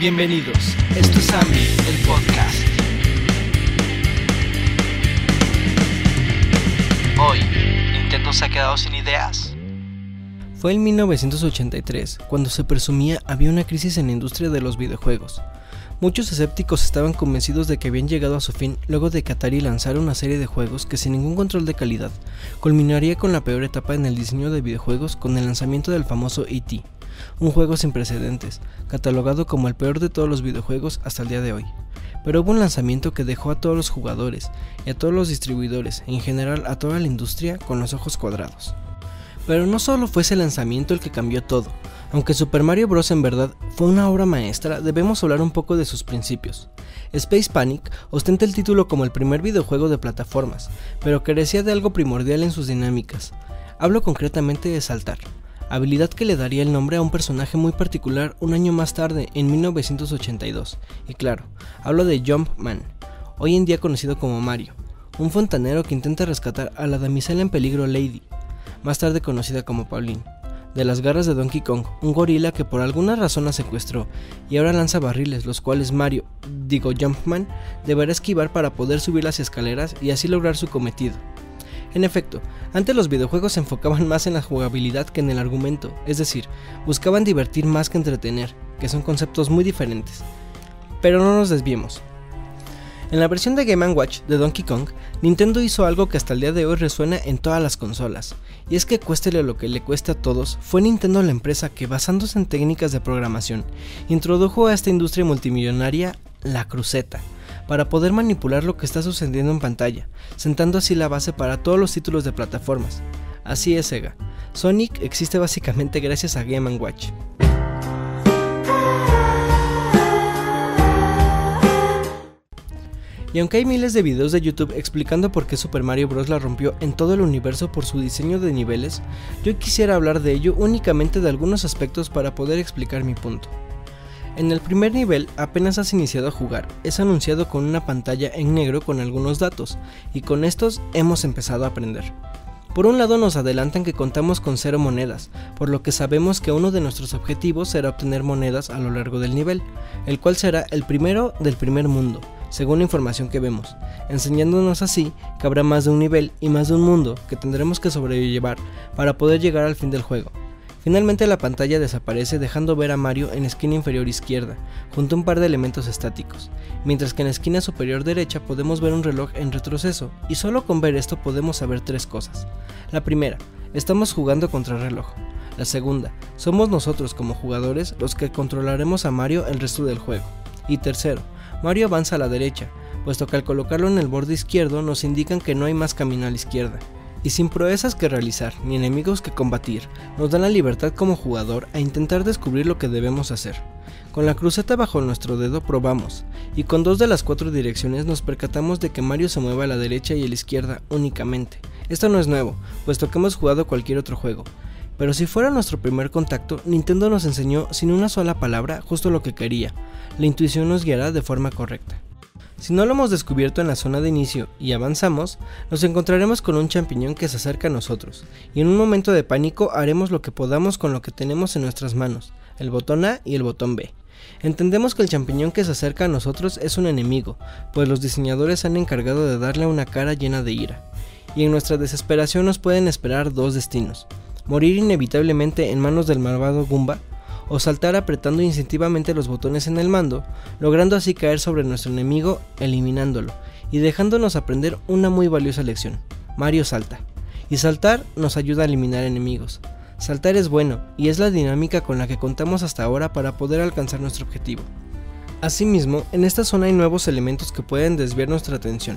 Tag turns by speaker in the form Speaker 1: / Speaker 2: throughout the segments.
Speaker 1: Bienvenidos, esto es Ami, el podcast. Hoy, ¿Nintendo se ha quedado sin ideas?
Speaker 2: Fue en 1983 cuando se presumía había una crisis en la industria de los videojuegos. Muchos escépticos estaban convencidos de que habían llegado a su fin luego de que Atari lanzara una serie de juegos que sin ningún control de calidad culminaría con la peor etapa en el diseño de videojuegos con el lanzamiento del famoso E.T., un juego sin precedentes, catalogado como el peor de todos los videojuegos hasta el día de hoy. Pero hubo un lanzamiento que dejó a todos los jugadores y a todos los distribuidores, en general a toda la industria, con los ojos cuadrados. Pero no solo fue ese lanzamiento el que cambió todo, aunque Super Mario Bros. en verdad fue una obra maestra, debemos hablar un poco de sus principios. Space Panic ostenta el título como el primer videojuego de plataformas, pero carecía de algo primordial en sus dinámicas. Hablo concretamente de saltar, habilidad que le daría el nombre a un personaje muy particular un año más tarde, en 1982. Y claro, hablo de Jumpman, hoy en día conocido como Mario, un fontanero que intenta rescatar a la damisela en peligro Lady, más tarde conocida como Pauline de las garras de Donkey Kong, un gorila que por alguna razón la secuestró y ahora lanza barriles, los cuales Mario, digo Jumpman, deberá esquivar para poder subir las escaleras y así lograr su cometido. En efecto, antes los videojuegos se enfocaban más en la jugabilidad que en el argumento, es decir, buscaban divertir más que entretener, que son conceptos muy diferentes. Pero no nos desviemos. En la versión de Game Watch de Donkey Kong, Nintendo hizo algo que hasta el día de hoy resuena en todas las consolas, y es que cuéstele lo que le cueste a todos, fue Nintendo la empresa que basándose en técnicas de programación, introdujo a esta industria multimillonaria la cruceta, para poder manipular lo que está sucediendo en pantalla, sentando así la base para todos los títulos de plataformas. Así es Sega, Sonic existe básicamente gracias a Game Watch. Y aunque hay miles de videos de YouTube explicando por qué Super Mario Bros. la rompió en todo el universo por su diseño de niveles, yo quisiera hablar de ello únicamente de algunos aspectos para poder explicar mi punto. En el primer nivel, apenas has iniciado a jugar, es anunciado con una pantalla en negro con algunos datos, y con estos hemos empezado a aprender. Por un lado nos adelantan que contamos con cero monedas, por lo que sabemos que uno de nuestros objetivos será obtener monedas a lo largo del nivel, el cual será el primero del primer mundo, según la información que vemos, enseñándonos así que habrá más de un nivel y más de un mundo que tendremos que sobrellevar para poder llegar al fin del juego. Finalmente la pantalla desaparece dejando ver a Mario en esquina inferior izquierda, junto a un par de elementos estáticos, mientras que en la esquina superior derecha podemos ver un reloj en retroceso, y solo con ver esto podemos saber tres cosas. La primera, estamos jugando contra el reloj. La segunda, somos nosotros como jugadores los que controlaremos a Mario el resto del juego. Y tercero, Mario avanza a la derecha, puesto que al colocarlo en el borde izquierdo nos indican que no hay más camino a la izquierda. Y sin proezas que realizar ni enemigos que combatir, nos dan la libertad como jugador a intentar descubrir lo que debemos hacer. Con la cruceta bajo nuestro dedo probamos, y con dos de las cuatro direcciones nos percatamos de que Mario se mueve a la derecha y a la izquierda únicamente. Esto no es nuevo, puesto que hemos jugado cualquier otro juego, pero si fuera nuestro primer contacto, Nintendo nos enseñó sin una sola palabra justo lo que quería. La intuición nos guiará de forma correcta. Si no lo hemos descubierto en la zona de inicio y avanzamos, nos encontraremos con un champiñón que se acerca a nosotros, y en un momento de pánico haremos lo que podamos con lo que tenemos en nuestras manos, el botón A y el botón B. Entendemos que el champiñón que se acerca a nosotros es un enemigo, pues los diseñadores han encargado de darle una cara llena de ira, y en nuestra desesperación nos pueden esperar dos destinos, morir inevitablemente en manos del malvado Goomba, o saltar apretando instintivamente los botones en el mando, logrando así caer sobre nuestro enemigo, eliminándolo, y dejándonos aprender una muy valiosa lección. Mario salta. Y saltar nos ayuda a eliminar enemigos. Saltar es bueno, y es la dinámica con la que contamos hasta ahora para poder alcanzar nuestro objetivo. Asimismo, en esta zona hay nuevos elementos que pueden desviar nuestra atención,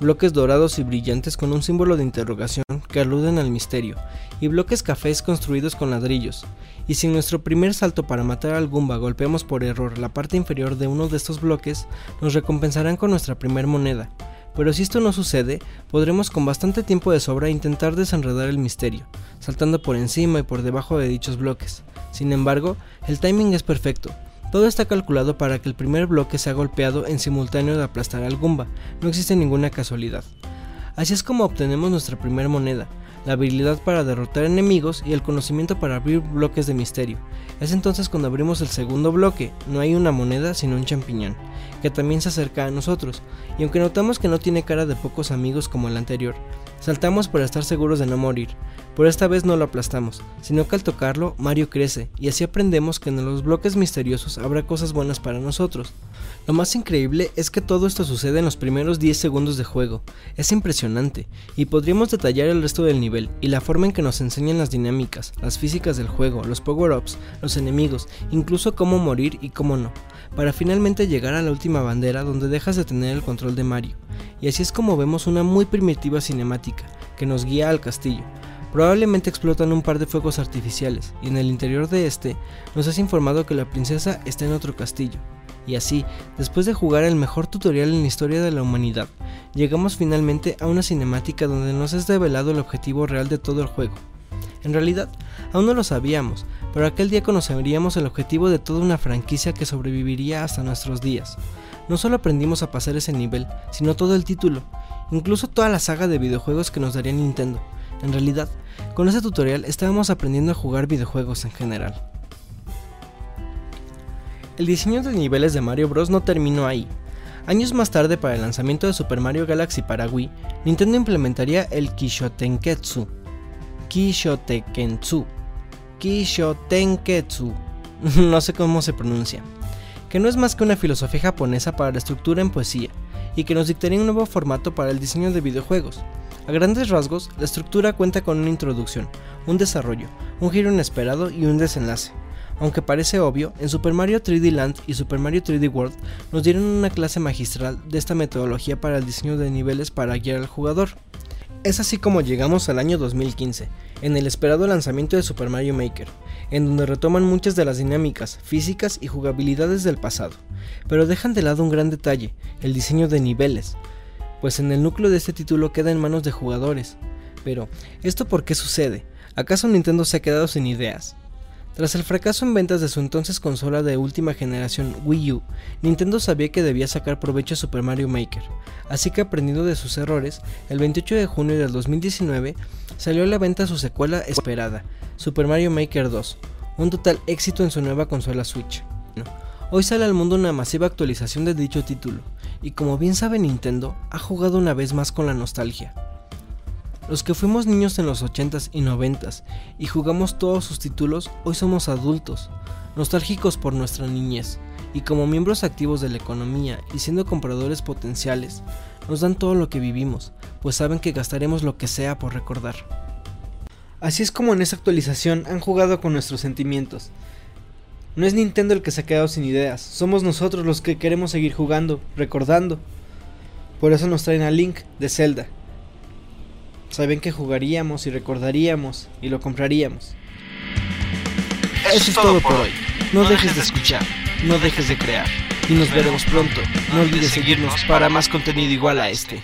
Speaker 2: bloques dorados y brillantes con un símbolo de interrogación que aluden al misterio, y bloques cafés construidos con ladrillos. Y si en nuestro primer salto para matar al Goomba golpeamos por error la parte inferior de uno de estos bloques, nos recompensarán con nuestra primer moneda. Pero si esto no sucede, podremos con bastante tiempo de sobra intentar desenredar el misterio, saltando por encima y por debajo de dichos bloques. Sin embargo, el timing es perfecto, todo está calculado para que el primer bloque sea golpeado en simultáneo de aplastar al Goomba, no existe ninguna casualidad. Así es como obtenemos nuestra primera moneda, la habilidad para derrotar enemigos y el conocimiento para abrir bloques de misterio. Es entonces cuando abrimos el segundo bloque, no hay una moneda sino un champiñón, que también se acerca a nosotros, y aunque notamos que no tiene cara de pocos amigos como el anterior, saltamos para estar seguros de no morir, pero esta vez no lo aplastamos, sino que al tocarlo, Mario crece, y así aprendemos que en los bloques misteriosos habrá cosas buenas para nosotros. Lo más increíble es que todo esto sucede en los primeros 10 segundos de juego, es impresionante, y podríamos detallar el resto del nivel y la forma en que nos enseñan las dinámicas, las físicas del juego, los power-ups, los enemigos, incluso cómo morir y cómo no, para finalmente llegar a la última bandera donde dejas de tener el control de Mario, y así es como vemos una muy primitiva cinemática, que nos guía al castillo, Probablemente explotan un par de fuegos artificiales y en el interior de este nos has informado que la princesa está en otro castillo. Y así, después de jugar el mejor tutorial en la historia de la humanidad, llegamos finalmente a una cinemática donde nos es revelado el objetivo real de todo el juego. En realidad, aún no lo sabíamos, pero aquel día conoceríamos el objetivo de toda una franquicia que sobreviviría hasta nuestros días. No solo aprendimos a pasar ese nivel, sino todo el título, incluso toda la saga de videojuegos que nos daría Nintendo. En realidad, con ese tutorial estábamos aprendiendo a jugar videojuegos en general. El diseño de niveles de Mario Bros. no terminó ahí. Años más tarde, para el lanzamiento de Super Mario Galaxy para Wii, Nintendo implementaría el Kishotenketsu. Kishotenketsu. Kishotenketsu. no sé cómo se pronuncia. Que no es más que una filosofía japonesa para la estructura en poesía, y que nos dictaría un nuevo formato para el diseño de videojuegos. A grandes rasgos, la estructura cuenta con una introducción, un desarrollo, un giro inesperado y un desenlace. Aunque parece obvio, en Super Mario 3D Land y Super Mario 3D World nos dieron una clase magistral de esta metodología para el diseño de niveles para guiar al jugador. Es así como llegamos al año 2015, en el esperado lanzamiento de Super Mario Maker, en donde retoman muchas de las dinámicas, físicas y jugabilidades del pasado, pero dejan de lado un gran detalle, el diseño de niveles, pues en el núcleo de este título queda en manos de jugadores. Pero, ¿esto por qué sucede? ¿Acaso Nintendo se ha quedado sin ideas? Tras el fracaso en ventas de su entonces consola de última generación Wii U, Nintendo sabía que debía sacar provecho a Super Mario Maker, así que aprendiendo de sus errores, el 28 de junio del 2019 salió a la venta su secuela esperada, Super Mario Maker 2, un total éxito en su nueva consola Switch. Hoy sale al mundo una masiva actualización de dicho título, y como bien sabe Nintendo, ha jugado una vez más con la nostalgia. Los que fuimos niños en los 80s y 90s y jugamos todos sus títulos, hoy somos adultos, nostálgicos por nuestra niñez, y como miembros activos de la economía y siendo compradores potenciales, nos dan todo lo que vivimos, pues saben que gastaremos lo que sea por recordar. Así es como en esta actualización han jugado con nuestros sentimientos. No es Nintendo el que se ha quedado sin ideas, somos nosotros los que queremos seguir jugando, recordando. Por eso nos traen a Link de Zelda, Saben que jugaríamos y recordaríamos y lo compraríamos.
Speaker 1: Eso es todo por hoy. No dejes de escuchar, no dejes de crear. Y nos veremos pronto. No olvides seguirnos para más contenido igual a este.